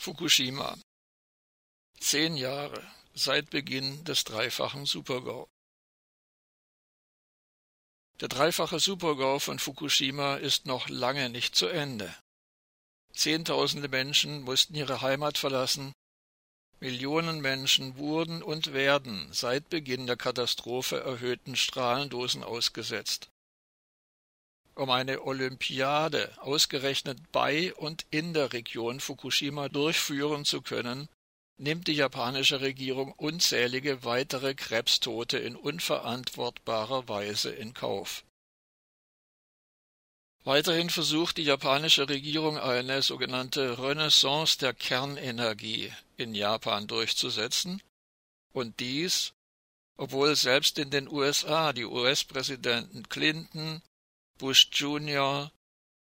Fukushima. Zehn Jahre seit Beginn des dreifachen Supergau. Der dreifache Supergau von Fukushima ist noch lange nicht zu Ende. Zehntausende Menschen mussten ihre Heimat verlassen, Millionen Menschen wurden und werden seit Beginn der Katastrophe erhöhten Strahlendosen ausgesetzt. Um eine Olympiade ausgerechnet bei und in der Region Fukushima durchführen zu können, nimmt die japanische Regierung unzählige weitere Krebstote in unverantwortbarer Weise in Kauf. Weiterhin versucht die japanische Regierung eine sogenannte Renaissance der Kernenergie in Japan durchzusetzen, und dies, obwohl selbst in den USA die US-Präsidenten Clinton, Bush Jr.,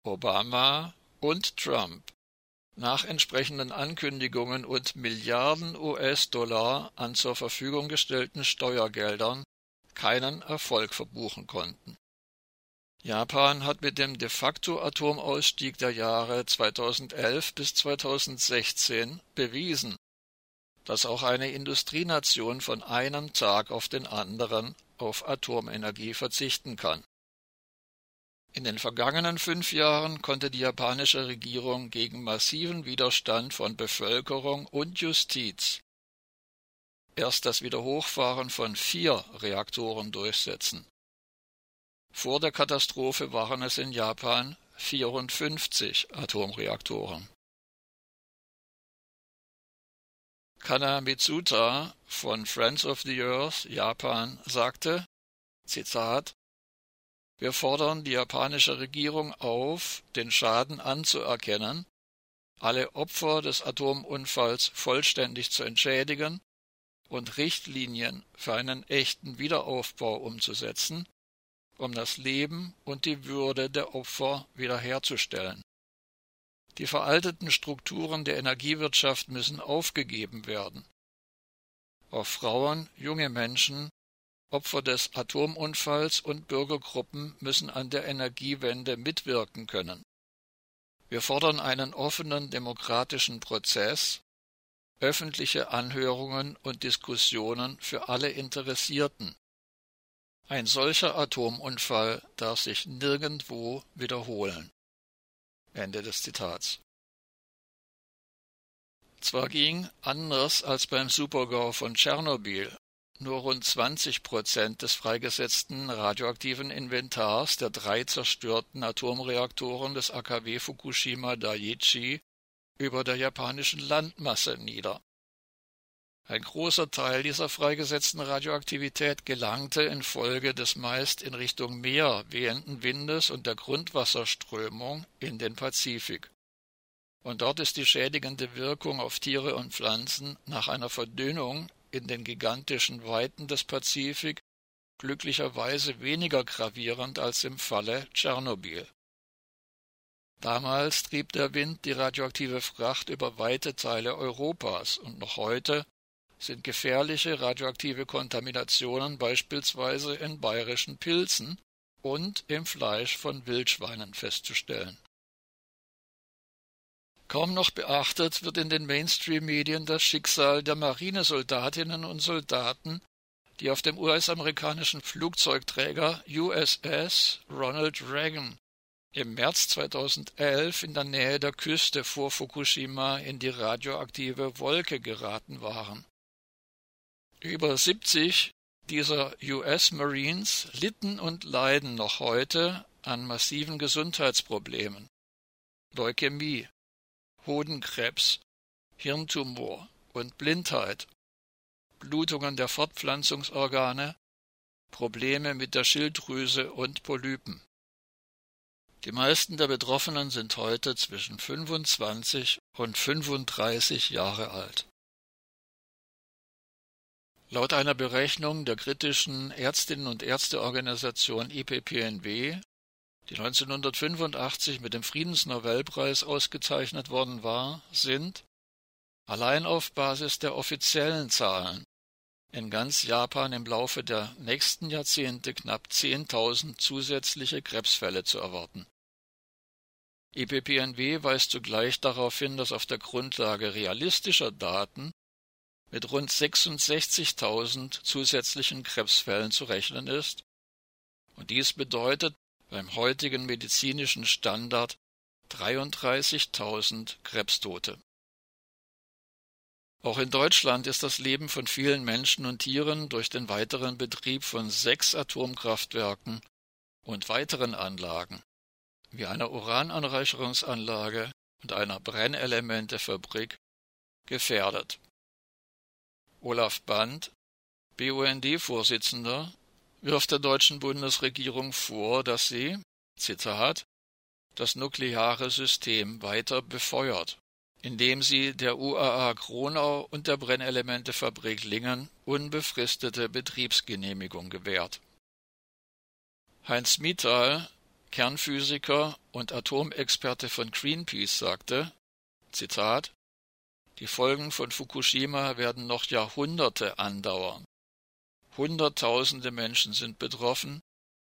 Obama und Trump nach entsprechenden Ankündigungen und Milliarden US-Dollar an zur Verfügung gestellten Steuergeldern keinen Erfolg verbuchen konnten. Japan hat mit dem de facto Atomausstieg der Jahre 2011 bis 2016 bewiesen, dass auch eine Industrienation von einem Tag auf den anderen auf Atomenergie verzichten kann. In den vergangenen fünf Jahren konnte die japanische Regierung gegen massiven Widerstand von Bevölkerung und Justiz erst das Wiederhochfahren von vier Reaktoren durchsetzen. Vor der Katastrophe waren es in Japan 54 Atomreaktoren. Kana Mitsuta von Friends of the Earth Japan sagte, Zitat, wir fordern die japanische Regierung auf, den Schaden anzuerkennen, alle Opfer des Atomunfalls vollständig zu entschädigen und Richtlinien für einen echten Wiederaufbau umzusetzen, um das Leben und die Würde der Opfer wiederherzustellen. Die veralteten Strukturen der Energiewirtschaft müssen aufgegeben werden. Auch Frauen, junge Menschen, Opfer des Atomunfalls und Bürgergruppen müssen an der Energiewende mitwirken können. Wir fordern einen offenen demokratischen Prozess, öffentliche Anhörungen und Diskussionen für alle Interessierten, ein solcher Atomunfall darf sich nirgendwo wiederholen. Ende des Zitats. Zwar ging, anders als beim Supergau von Tschernobyl, nur rund 20 Prozent des freigesetzten radioaktiven Inventars der drei zerstörten Atomreaktoren des AKW Fukushima Daiichi über der japanischen Landmasse nieder. Ein großer Teil dieser freigesetzten Radioaktivität gelangte infolge des meist in Richtung Meer wehenden Windes und der Grundwasserströmung in den Pazifik. Und dort ist die schädigende Wirkung auf Tiere und Pflanzen nach einer Verdünnung in den gigantischen Weiten des Pazifik glücklicherweise weniger gravierend als im Falle Tschernobyl. Damals trieb der Wind die radioaktive Fracht über weite Teile Europas und noch heute sind gefährliche radioaktive Kontaminationen beispielsweise in bayerischen Pilzen und im Fleisch von Wildschweinen festzustellen. Kaum noch beachtet wird in den Mainstream-Medien das Schicksal der Marinesoldatinnen und Soldaten, die auf dem US-amerikanischen Flugzeugträger USS Ronald Reagan im März 2011 in der Nähe der Küste vor Fukushima in die radioaktive Wolke geraten waren. Über 70 dieser US Marines litten und leiden noch heute an massiven Gesundheitsproblemen. Leukämie, Hodenkrebs, Hirntumor und Blindheit, Blutungen der Fortpflanzungsorgane, Probleme mit der Schilddrüse und Polypen. Die meisten der Betroffenen sind heute zwischen 25 und 35 Jahre alt. Laut einer Berechnung der kritischen Ärztinnen und Ärzteorganisation IPPNW, die 1985 mit dem Friedensnobelpreis ausgezeichnet worden war, sind allein auf Basis der offiziellen Zahlen in ganz Japan im Laufe der nächsten Jahrzehnte knapp 10.000 zusätzliche Krebsfälle zu erwarten. IPPNW weist zugleich darauf hin, dass auf der Grundlage realistischer Daten mit rund 66.000 zusätzlichen Krebsfällen zu rechnen ist, und dies bedeutet beim heutigen medizinischen Standard 33.000 Krebstote. Auch in Deutschland ist das Leben von vielen Menschen und Tieren durch den weiteren Betrieb von sechs Atomkraftwerken und weiteren Anlagen wie einer Urananreicherungsanlage und einer Brennelementefabrik gefährdet. Olaf Band, BUND-Vorsitzender, wirft der deutschen Bundesregierung vor, dass sie, Zitat, das nukleare System weiter befeuert, indem sie der UAA Kronau und der Brennelementefabrik Lingen unbefristete Betriebsgenehmigung gewährt. Heinz Mital, Kernphysiker und Atomexperte von Greenpeace, sagte, Zitat, die Folgen von Fukushima werden noch Jahrhunderte andauern. Hunderttausende Menschen sind betroffen,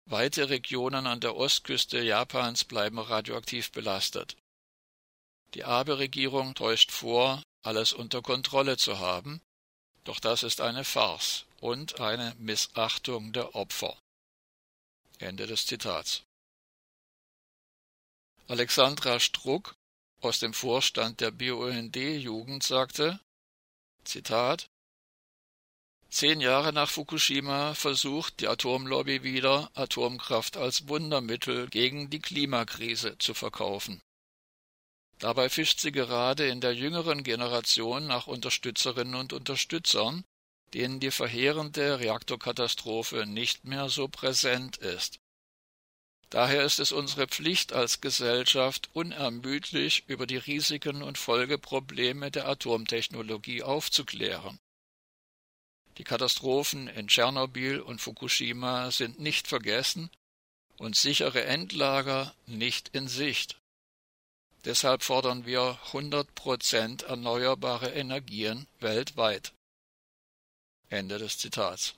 weite Regionen an der Ostküste Japans bleiben radioaktiv belastet. Die Abe-Regierung täuscht vor, alles unter Kontrolle zu haben, doch das ist eine Farce und eine Missachtung der Opfer. Ende des Zitats. Alexandra Struck aus dem Vorstand der BUND-Jugend sagte, Zitat, Zehn Jahre nach Fukushima versucht die Atomlobby wieder, Atomkraft als Wundermittel gegen die Klimakrise zu verkaufen. Dabei fischt sie gerade in der jüngeren Generation nach Unterstützerinnen und Unterstützern, denen die verheerende Reaktorkatastrophe nicht mehr so präsent ist. Daher ist es unsere Pflicht als Gesellschaft, unermüdlich über die Risiken und Folgeprobleme der Atomtechnologie aufzuklären. Die Katastrophen in Tschernobyl und Fukushima sind nicht vergessen und sichere Endlager nicht in Sicht. Deshalb fordern wir 100 Prozent erneuerbare Energien weltweit. Ende des Zitats.